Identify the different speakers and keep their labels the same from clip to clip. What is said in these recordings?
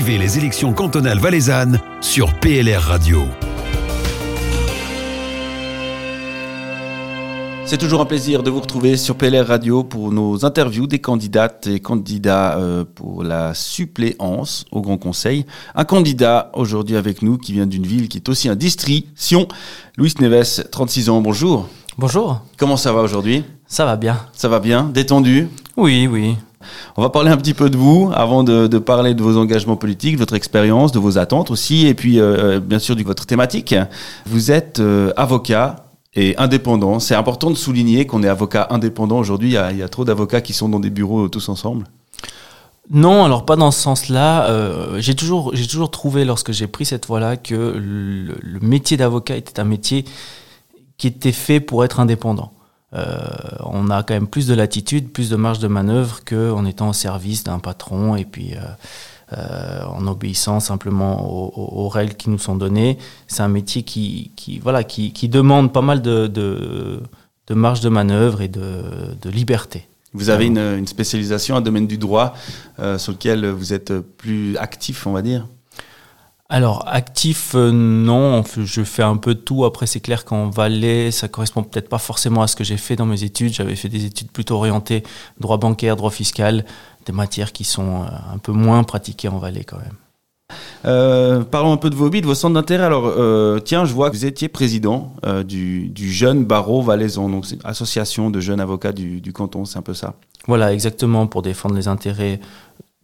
Speaker 1: Suivez les élections cantonales valaisannes sur PLR Radio.
Speaker 2: C'est toujours un plaisir de vous retrouver sur PLR Radio pour nos interviews des candidates et candidats euh, pour la suppléance au Grand Conseil. Un candidat aujourd'hui avec nous qui vient d'une ville qui est aussi un district, Sion. Louis Neves, 36 ans, bonjour.
Speaker 3: Bonjour.
Speaker 2: Comment ça va aujourd'hui?
Speaker 3: Ça va bien.
Speaker 2: Ça va bien Détendu
Speaker 3: Oui, oui.
Speaker 2: On va parler un petit peu de vous avant de, parler de vos engagements politiques, de votre expérience, de vos attentes aussi, et puis euh, bien sûr de votre thématique. Vous êtes euh, avocat et indépendant. C'est important de souligner qu'on est avocat indépendant aujourd'hui. Il, y a trop d'avocats qui sont dans des bureaux tous ensemble.
Speaker 3: Non, alors pas dans ce sens-là. Euh, j'ai toujours, j'ai toujours trouvé lorsque j'ai pris cette voie-là que le, métier d'avocat était un métier qui était fait pour être indépendant. Euh, on a quand même plus de latitude, plus de marge de manœuvre qu'en étant au service d'un patron et puis euh, euh, en obéissant simplement aux, règles qui nous sont données. C'est un métier qui, voilà, qui, demande pas mal de, de, marge de manœuvre et de, liberté.
Speaker 2: Vous avez une, spécialisation, un domaine du droit euh, sur lequel vous êtes plus actif, on va dire?
Speaker 3: Alors, actif, euh, non. Je fais un peu de tout. Après, c'est clair qu'en Valais, ça correspond peut-être pas forcément à ce que j'ai fait dans mes études. J'avais fait des études plutôt orientées droit bancaire, droit fiscal, des matières qui sont euh, un peu moins pratiquées en Valais quand même.
Speaker 2: Euh, parlons un peu de vos hobbies, de vos centres d'intérêt. Alors, tiens, je vois que vous étiez président du, jeune barreau valaisan, donc c'est une association de jeunes avocats du, du canton, c'est un peu ça.
Speaker 3: Voilà, exactement, pour défendre les intérêts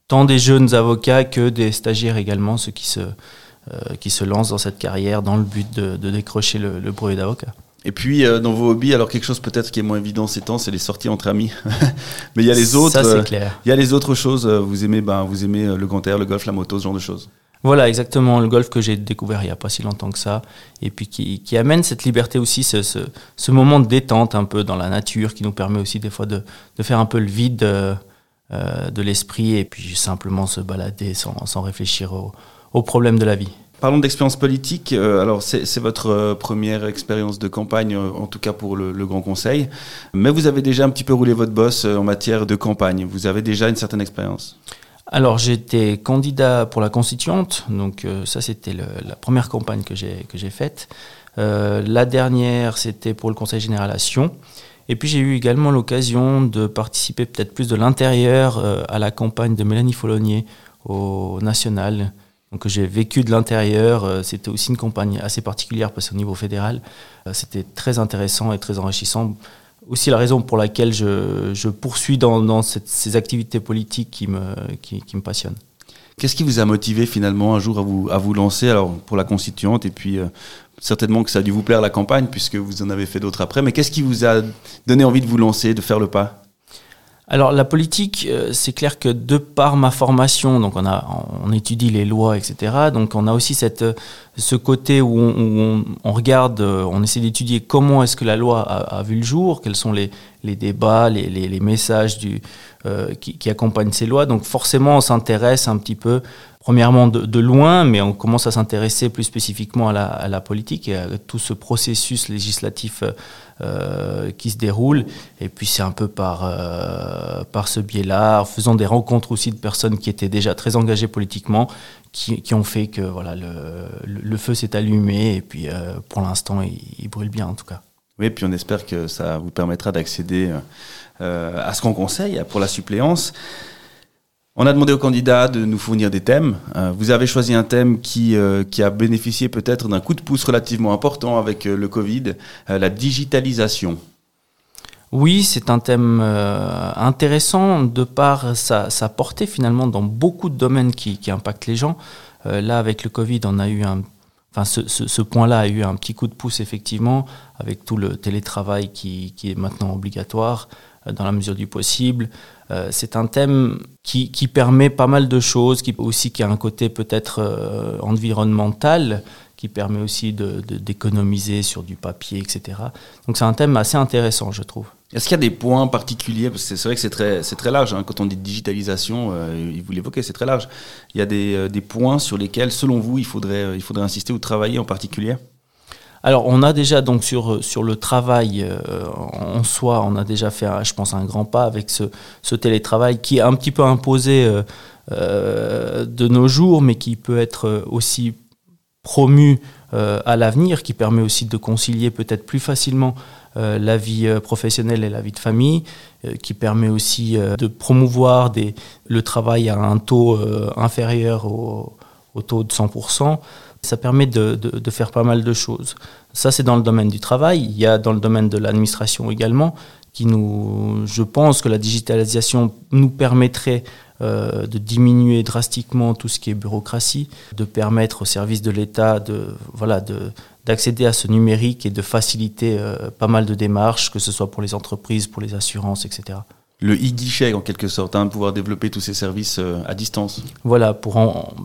Speaker 3: tant des jeunes avocats que des stagiaires également, ceux qui se, euh, qui se lancent dans cette carrière dans le but de, décrocher le, le brevet d'avocat.
Speaker 2: Et puis euh, dans vos hobbies, alors quelque chose peut-être qui est moins évident ces temps, c'est les sorties entre amis. Mais il y a les autres.
Speaker 3: Ça c'est euh, clair.
Speaker 2: Il y a les autres choses. Vous aimez, ben, vous aimez le grand air, le golf, la moto, ce genre de choses.
Speaker 3: Voilà, exactement. Le golf que j'ai découvert il n'y a pas si longtemps que ça. Et puis qui, qui amène cette liberté aussi, ce, ce, ce, moment de détente un peu dans la nature, qui nous permet aussi des fois de, de faire un peu le vide. Euh, de l'esprit et puis simplement se balader sans, sans réfléchir aux, problèmes de la vie.
Speaker 2: Parlons d'expérience politique. Euh, alors, c'est votre euh, première expérience de campagne, en tout cas pour le, Grand Conseil. Mais vous avez déjà un petit peu roulé votre bosse en matière de campagne. Vous avez déjà une certaine expérience.
Speaker 3: Alors, j'étais candidat pour la constituante. Donc, ça, c'était la première campagne que j'ai faite. la dernière, c'était pour le Conseil général à Sion. Et puis j'ai eu également l'occasion de participer peut-être plus de l'intérieur euh, à la campagne de Mélanie Follonier au national. Donc j'ai vécu de l'intérieur. Euh, c'était aussi une campagne assez particulière parce qu'au niveau fédéral, euh, c'était très intéressant et très enrichissant. Aussi la raison pour laquelle je, je poursuis dans, ces activités politiques qui me, qui me passionnent.
Speaker 2: Qu'est-ce qui vous a motivé finalement un jour à vous, à vous lancer alors pour la constituante et puis certainement que ça a dû vous plaire la campagne, puisque vous en avez fait d'autres après. Mais qu'est-ce qui vous a donné envie de vous lancer, de faire le pas?
Speaker 3: Alors la politique, euh, c'est clair que de par ma formation, donc on a on étudie les lois, etc. Donc on a aussi cette ce côté où on, on, regarde, euh, on essaie d'étudier comment est-ce que la loi a, vu le jour, quels sont les, les débats, les, messages euh, qui, accompagnent ces lois. Donc forcément, on s'intéresse un petit peu premièrement de, loin, mais on commence à s'intéresser plus spécifiquement à la, politique et à tout ce processus législatif euh, qui se déroule. Et puis c'est un peu par, euh, par ce biais-là, en faisant des rencontres aussi de personnes qui étaient déjà très engagées politiquement, qui, ont fait que voilà, le, feu s'est allumé et puis euh, pour l'instant il, brûle bien en tout cas.
Speaker 2: Oui, puis on espère que ça vous permettra d'accéder à ce qu'on conseille pour la suppléance. On a demandé aux candidats de nous fournir des thèmes. Euh, vous avez choisi un thème qui, euh, qui a bénéficié peut-être d'un coup de pouce relativement important avec euh, le Covid, la digitalisation.
Speaker 3: Oui, c'est un thème intéressant de par sa, portée finalement dans beaucoup de domaines qui, impactent les gens. là, avec le Covid, on a eu un, enfin, ce, point-là a eu un petit coup de pouce effectivement avec tout le télétravail qui, est maintenant obligatoire dans la mesure du possible. Euh, c'est un thème qui, qui, permet pas mal de choses, qui aussi qui a un côté peut-être euh, environnemental, qui permet aussi d'économiser de, sur du papier, etc. Donc c'est un thème assez intéressant, je trouve.
Speaker 2: Est-ce qu'il y a des points particuliers? Parce que c'est vrai que c'est très, très large. Hein. Quand on dit digitalisation, euh, vous l'évoquez, c'est très large. Il y a des, des, points sur lesquels, selon vous, il faudrait, il faudrait insister ou travailler en particulier?
Speaker 3: Alors, on a déjà donc sur, sur le travail euh, en soi, on a déjà fait, je pense, un grand pas avec ce, ce télétravail qui est un petit peu imposé euh, euh, de nos jours, mais qui peut être aussi promu à l'avenir, qui permet aussi de concilier peut-être plus facilement la vie professionnelle et la vie de famille, qui permet aussi de promouvoir le travail à un taux inférieur au taux de 100%. Ça permet de, faire pas mal de choses. Ça, c'est dans le domaine du travail. Il y a dans le domaine de l'administration également, qui nous, je pense que la digitalisation nous permettrait euh, de diminuer drastiquement tout ce qui est bureaucratie, de permettre aux services de l'État de, voilà, de, d'accéder à ce numérique et de faciliter euh, pas mal de démarches, que ce soit pour les entreprises, pour les assurances, etc
Speaker 2: le e-guichet en quelque sorte, hein, pouvoir développer tous ces services euh, à distance.
Speaker 3: Voilà, pour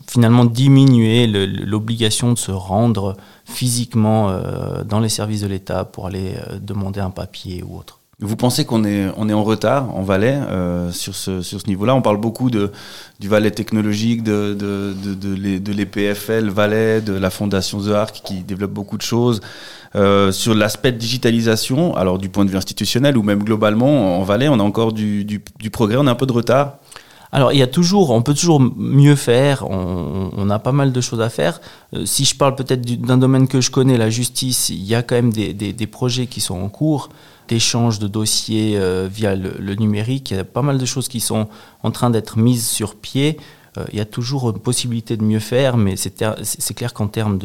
Speaker 3: finalement diminuer l'obligation de se rendre physiquement euh, dans les services de l'État pour aller demander un papier ou autre.
Speaker 2: Vous pensez qu'on est, on est en retard en Valais sur ce, sur ce niveau-là? On parle beaucoup de, du Valais technologique, de, de, de, de l'EPFL Valais, de la Fondation The Arc qui développe beaucoup de choses. Euh, sur l'aspect de digitalisation, alors du point de vue institutionnel ou même globalement, en Valais, on a encore du, du, du progrès, on a un peu de retard
Speaker 3: alors, il y a toujours, on peut toujours mieux faire. On, on a pas mal de choses à faire. Euh, si je parle peut-être d'un domaine que je connais, la justice, il y a quand même des, des, des projets qui sont en cours d'échange de dossiers euh, via le, le, numérique. Il y a pas mal de choses qui sont en train d'être mises sur pied. Euh, il y a toujours une possibilité de mieux faire, mais c'est clair qu'en termes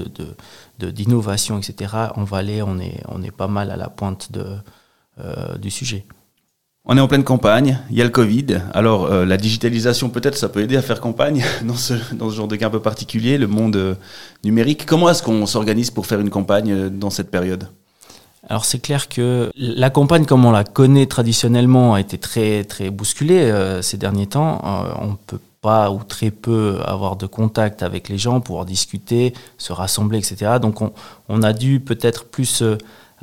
Speaker 3: d'innovation, de, de, etc., en Valais, on est, on est pas mal à la pointe de, euh, du sujet.
Speaker 2: On est en pleine campagne, il y a le Covid. Alors euh, la digitalisation peut-être ça peut aider à faire campagne dans ce, genre de cas un peu particulier, le monde numérique. Comment est-ce qu'on s'organise pour faire une campagne dans cette période?
Speaker 3: Alors c'est clair que la campagne comme on la connaît traditionnellement a été très très bousculée ces derniers temps. on peut ou très peu avoir de contact avec les gens, pouvoir discuter, se rassembler, etc. Donc on, a dû peut-être plus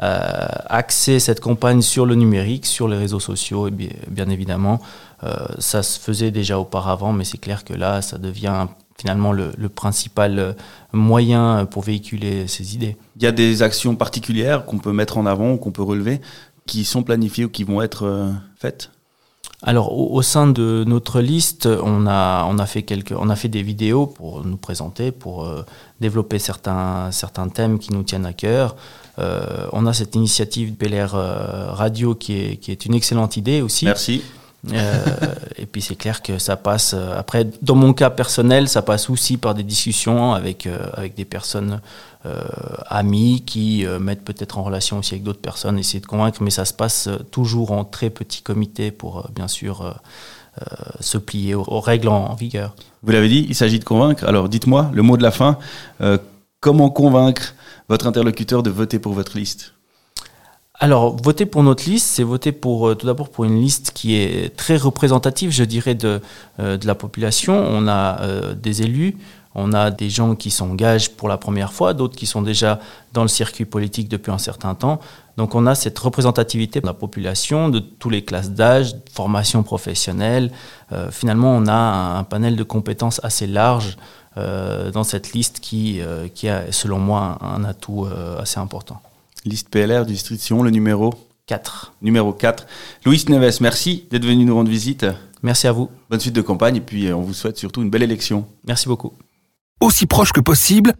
Speaker 3: euh, axer cette campagne sur le numérique, sur les réseaux sociaux, et bien, évidemment. Euh, ça se faisait déjà auparavant, mais c'est clair que là, ça devient finalement le, principal euh, moyen pour véhiculer ces idées.
Speaker 2: Il y a des actions particulières qu'on peut mettre en avant, qu'on peut relever, qui sont planifiées ou qui vont être faites?
Speaker 3: Alors au, sein de notre liste, on a, on a, fait quelques, on a fait des vidéos pour nous présenter, pour euh, développer certains, certains thèmes qui nous tiennent à cœur. Euh, on a cette initiative PLR euh, Radio qui est, qui est une excellente idée aussi.
Speaker 2: Merci.
Speaker 3: Euh, et puis c'est clair que ça passe. Euh, après, dans mon cas personnel, ça passe aussi par des discussions avec euh, avec des personnes amies qui mettent peut-être en relation aussi avec d'autres personnes, essayer de convaincre. Mais ça se passe toujours en très petit comité pour bien sûr se plier aux, règles en, vigueur.
Speaker 2: Vous l'avez dit, il s'agit de convaincre. Alors dites-moi le mot de la fin. Comment convaincre votre interlocuteur de voter pour votre liste?
Speaker 3: Alors, voter pour notre liste, c'est voter pour euh, tout d'abord pour une liste qui est très représentative, je dirais, de, euh, de la population. On a euh, des élus, on a des gens qui s'engagent pour la première fois, d'autres qui sont déjà dans le circuit politique depuis un certain temps. Donc on a cette représentativité de la population, de toutes les classes d'âge, formation professionnelle. finalement, on a un, panel de compétences assez large dans cette liste qui, qui a, selon moi, un atout assez important.
Speaker 2: Liste PLR du district Sion, le numéro
Speaker 3: 4.
Speaker 2: Numéro 4. Louis Neves, merci d'être venu nous rendre visite.
Speaker 3: Merci à vous.
Speaker 2: Bonne suite de campagne et puis euh, on vous souhaite surtout une belle élection.
Speaker 3: Merci beaucoup.
Speaker 1: Aussi proche que possible,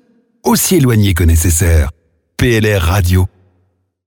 Speaker 1: aussi éloigné que nécessaire. PLR Radio.